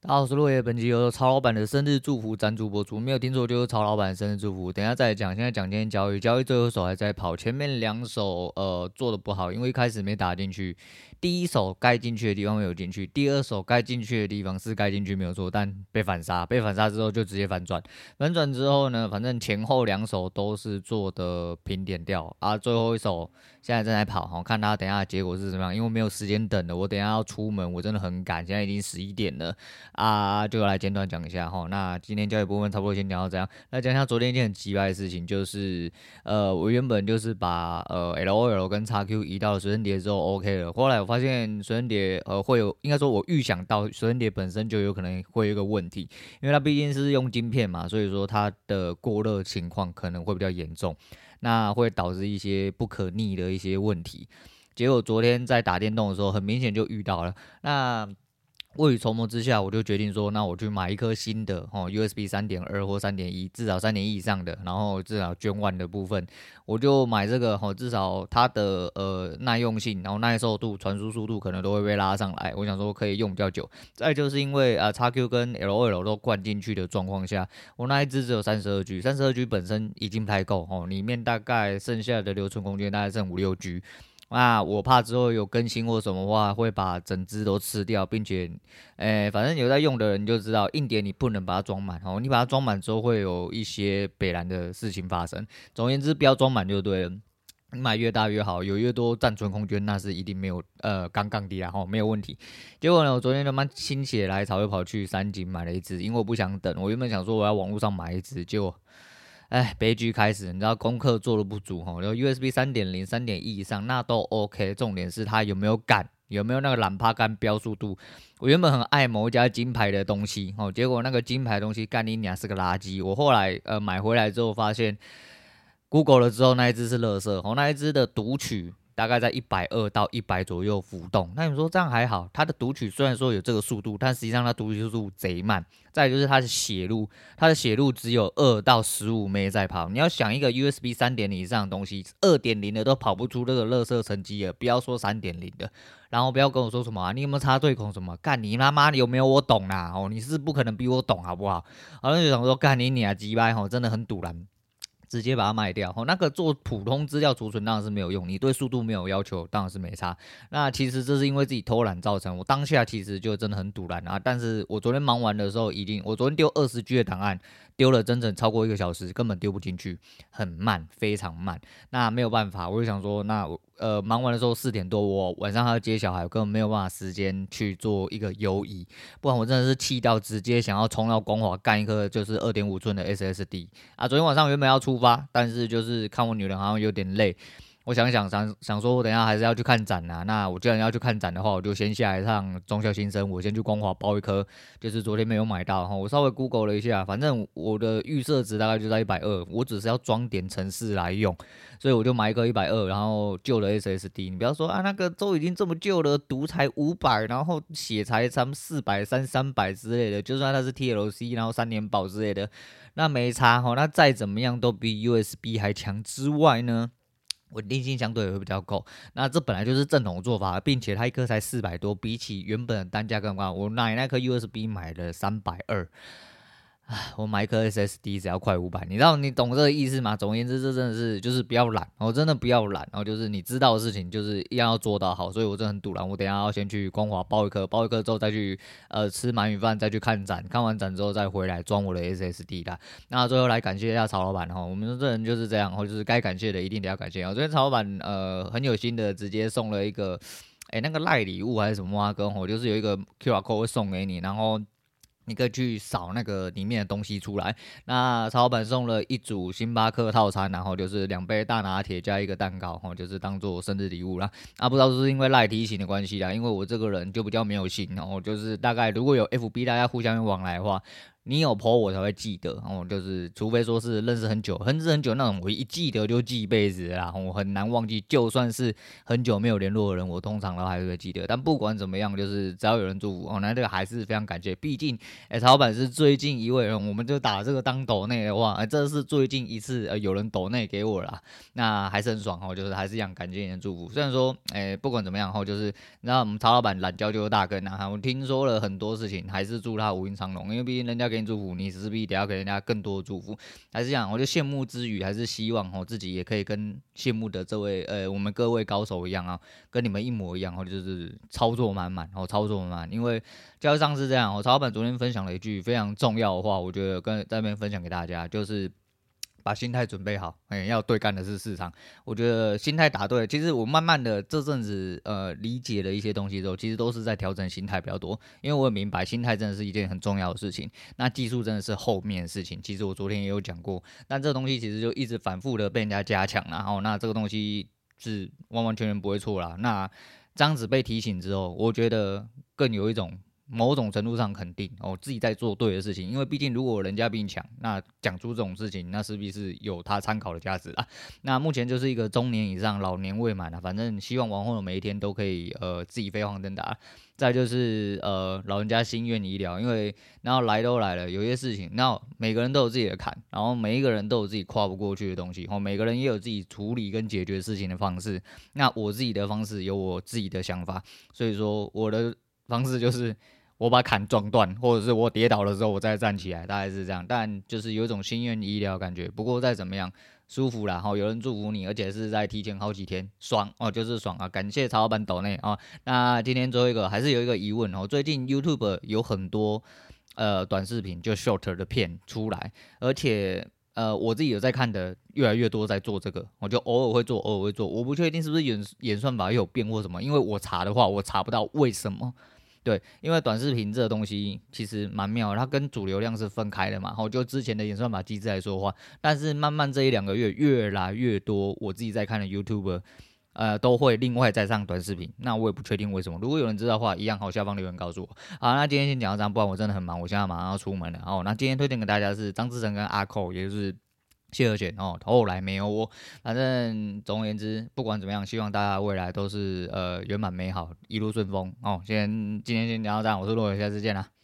大家好，我是落叶。本期由曹老板的生日祝福赞助播出，没有听错就是曹老板生日祝福。等一下再讲，现在讲今天交易，交易最后一手还在跑，前面两手呃做的不好，因为一开始没打进去。第一手该进去的地方没有进去，第二手该进去的地方是该进去没有做，但被反杀，被反杀之后就直接反转，反转之后呢，反正前后两手都是做的平点掉啊，最后一手现在正在跑，好看他等下结果是怎么样，因为没有时间等了，我等下要出门，我真的很赶，现在已经十一点了啊，就来简短讲一下哈，那今天交易部分差不多先讲到这样，那讲一下昨天一件很奇怪的事情，就是呃，我原本就是把呃 LOL 跟 XQ 移到了随身碟之后 OK 了，后来我发现随身碟呃会有，应该说我预想到随身碟本身就有可能会有一个问题，因为它毕竟是用晶片嘛，所以说它的过热情况可能会比较严重，那会导致一些不可逆的一些问题。结果昨天在打电动的时候，很明显就遇到了那。未雨绸缪之下，我就决定说，那我去买一颗新的哦，USB 三点二或三点一，至少三点一以上的，然后至少 Gen One 的部分，我就买这个哦，至少它的呃耐用性，然后耐受度、传输速度可能都会被拉上来。我想说可以用比较久。再就是因为啊，XQ 跟 LOL 都灌进去的状况下，我那一只只有三十二 G，三十二 G 本身已经不太够哦，里面大概剩下的留存空间大概剩五六 G。那我怕之后有更新或什么话，会把整只都吃掉，并且，诶、反正有在用的人就知道，硬碟你不能把它装满哦，你把它装满之后会有一些北蓝的事情发生。总而言之，不要装满就对了，你买越大越好，有越多暂存空间，那是一定没有呃杠杠的啦吼，没有问题。结果呢，我昨天他妈心血来潮又跑去三井买了一只，因为我不想等，我原本想说我要网络上买一只，结果。哎，悲剧开始，你知道功课做的不足哈，然后 USB 三点零、三点一以上那都 OK，重点是它有没有感，有没有那个懒趴杆标速度。我原本很爱某一家金牌的东西哦，结果那个金牌东西干你娘是个垃圾。我后来呃买回来之后发现，Google 了之后那一只是垃圾哦，那一只的读取。大概在一百二到一百左右浮动，那你说这样还好？它的读取虽然说有这个速度，但实际上它读取速度贼慢。再就是它的写入，它的写入只有二到十五 M 在跑。你要想一个 USB 三点零以上的东西，二点零的都跑不出这个垃圾成绩了，不要说三点零的。然后不要跟我说什么啊，你有没有插对孔什么？干你他妈，你有没有我懂啦？哦，你是不可能比我懂好不好？然后就想说干你你啊鸡掰吼，真的很堵人。直接把它卖掉，吼，那个做普通资料储存当然是没有用，你对速度没有要求，当然是没差。那其实这是因为自己偷懒造成，我当下其实就真的很赌烂啊。但是我昨天忙完的时候，已经我昨天丢二十 G 的档案。丢了整整超过一个小时，根本丢不进去，很慢，非常慢。那没有办法，我就想说，那呃忙完的时候四点多，我晚上还要接小孩，我根本没有办法时间去做一个游移，不然我真的是气到直接想要冲到光华干一颗就是二点五寸的 SSD 啊！昨天晚上原本要出出发，但是就是看我女人好像有点累。我想想想想说，我等一下还是要去看展呐、啊。那我既然要去看展的话，我就先下来趟中校新生，我先去光华包一颗，就是昨天没有买到哈。我稍微 Google 了一下，反正我的预设值大概就在一百二，我只是要装点城市来用，所以我就买一个一百二，然后旧的 SSD。你不要说啊，那个都已经这么旧了，读才五百，然后写才三四百、三三百之类的，就算它是 TLC，然后三年保之类的，那没差哈。那再怎么样都比 USB 还强之外呢？稳定性相对也会比较够，那这本来就是正统做法，并且它一颗才四百多，比起原本的单价更高。我买那颗 USB 买了三百二。唉，我买一颗 SSD 只要快五百，你知道你懂这个意思吗？总而言之，这真的是就是不要懒，我真的不要懒，然后就是你知道的事情就是一定要做到好，所以我真的很赌烂。我等下要先去光华包一颗，包一颗之后再去呃吃鳗鱼饭，再去看展，看完展之后再回来装我的 SSD 啦。那最后来感谢一下曹老板哈，我们这人就是这样，或就是该感谢的一定得要感谢啊。昨天曹老板呃很有心的直接送了一个诶那个赖礼物还是什么啊？跟我就是有一个 QR code 会送给你，然后。你可以去扫那个里面的东西出来。那曹老板送了一组星巴克套餐，然后就是两杯大拿铁加一个蛋糕，吼，就是当做生日礼物啦。啊，不知道是不是因为赖提醒的关系啦，因为我这个人就比较没有心，然后就是大概如果有 FB 大家互相往来的话。你有 po 我才会记得，哦，就是除非说是认识很久、认识很久那种，我一记得就记一辈子啦，我很难忘记。就算是很久没有联络的人，我通常都还是会记得。但不管怎么样，就是只要有人祝福，哦，那这个还是非常感谢。毕竟，哎，曹老板是最近一位人，我们就打这个当抖内的话，哎，这是最近一次呃有人抖内给我啦，那还是很爽哦，就是还是一样感谢你的祝福。虽然说，哎，不管怎么样，后就是那我们曹老板懒觉就是大根啊，我听说了很多事情，还是祝他无阴长龙，因为毕竟人家给。祝福你，势必得要给人家更多祝福，还是这样，我就羡慕之余，还是希望我自己也可以跟羡慕的这位呃，我们各位高手一样啊，跟你们一模一样，或者就是操作满满，哦，操作满满。因为交易上是这样，我曹老板昨天分享了一句非常重要的话，我觉得跟在那边分享给大家，就是。把心态准备好，哎、要对干的是市场。我觉得心态打对，其实我慢慢的这阵子，呃，理解了一些东西之后，其实都是在调整心态比较多。因为我也明白，心态真的是一件很重要的事情。那技术真的是后面的事情。其实我昨天也有讲过，但这东西其实就一直反复的被人家加强，然后那这个东西是完完全全不会错啦。那这样子被提醒之后，我觉得更有一种。某种程度上肯定哦，自己在做对的事情，因为毕竟如果人家比你强，那讲出这种事情，那势必是有他参考的价值啊。那目前就是一个中年以上，老年未满啊，反正希望往后的每一天都可以呃自己飞黄腾达。再就是呃老人家心愿已了，因为然后来都来了，有些事情，那每个人都有自己的坎，然后每一个人都有自己跨不过去的东西，哦，每个人也有自己处理跟解决事情的方式。那我自己的方式有我自己的想法，所以说我的方式就是。我把坎撞断，或者是我跌倒的时候，我再站起来，大概是这样。但就是有一种心愿已了感觉。不过再怎么样，舒服啦，哈，有人祝福你，而且是在提前好几天，爽哦，就是爽啊！感谢曹老板抖内啊。那今天最后一个还是有一个疑问哦，最近 YouTube 有很多呃短视频，就 short 的片出来，而且呃我自己有在看的，越来越多在做这个，我就偶尔会做，偶尔会做。我不确定是不是演演算法有变或什么，因为我查的话，我查不到为什么。对，因为短视频这个东西其实蛮妙，它跟主流量是分开的嘛。然后就之前的演算法机制来说话，但是慢慢这一两个月越来越多，我自己在看的 YouTube，呃，都会另外再上短视频。那我也不确定为什么。如果有人知道的话，一样好，下方留言告诉我。好，那今天先讲到这样，不然我真的很忙，我现在马上要出门了。哦，那今天推荐给大家是张志成跟阿扣，也就是。谢和弦哦，后来没有我，反正总而言之，不管怎么样，希望大家未来都是呃圆满美好，一路顺风哦。先今天先聊到这样，我是洛伟，下次见啦。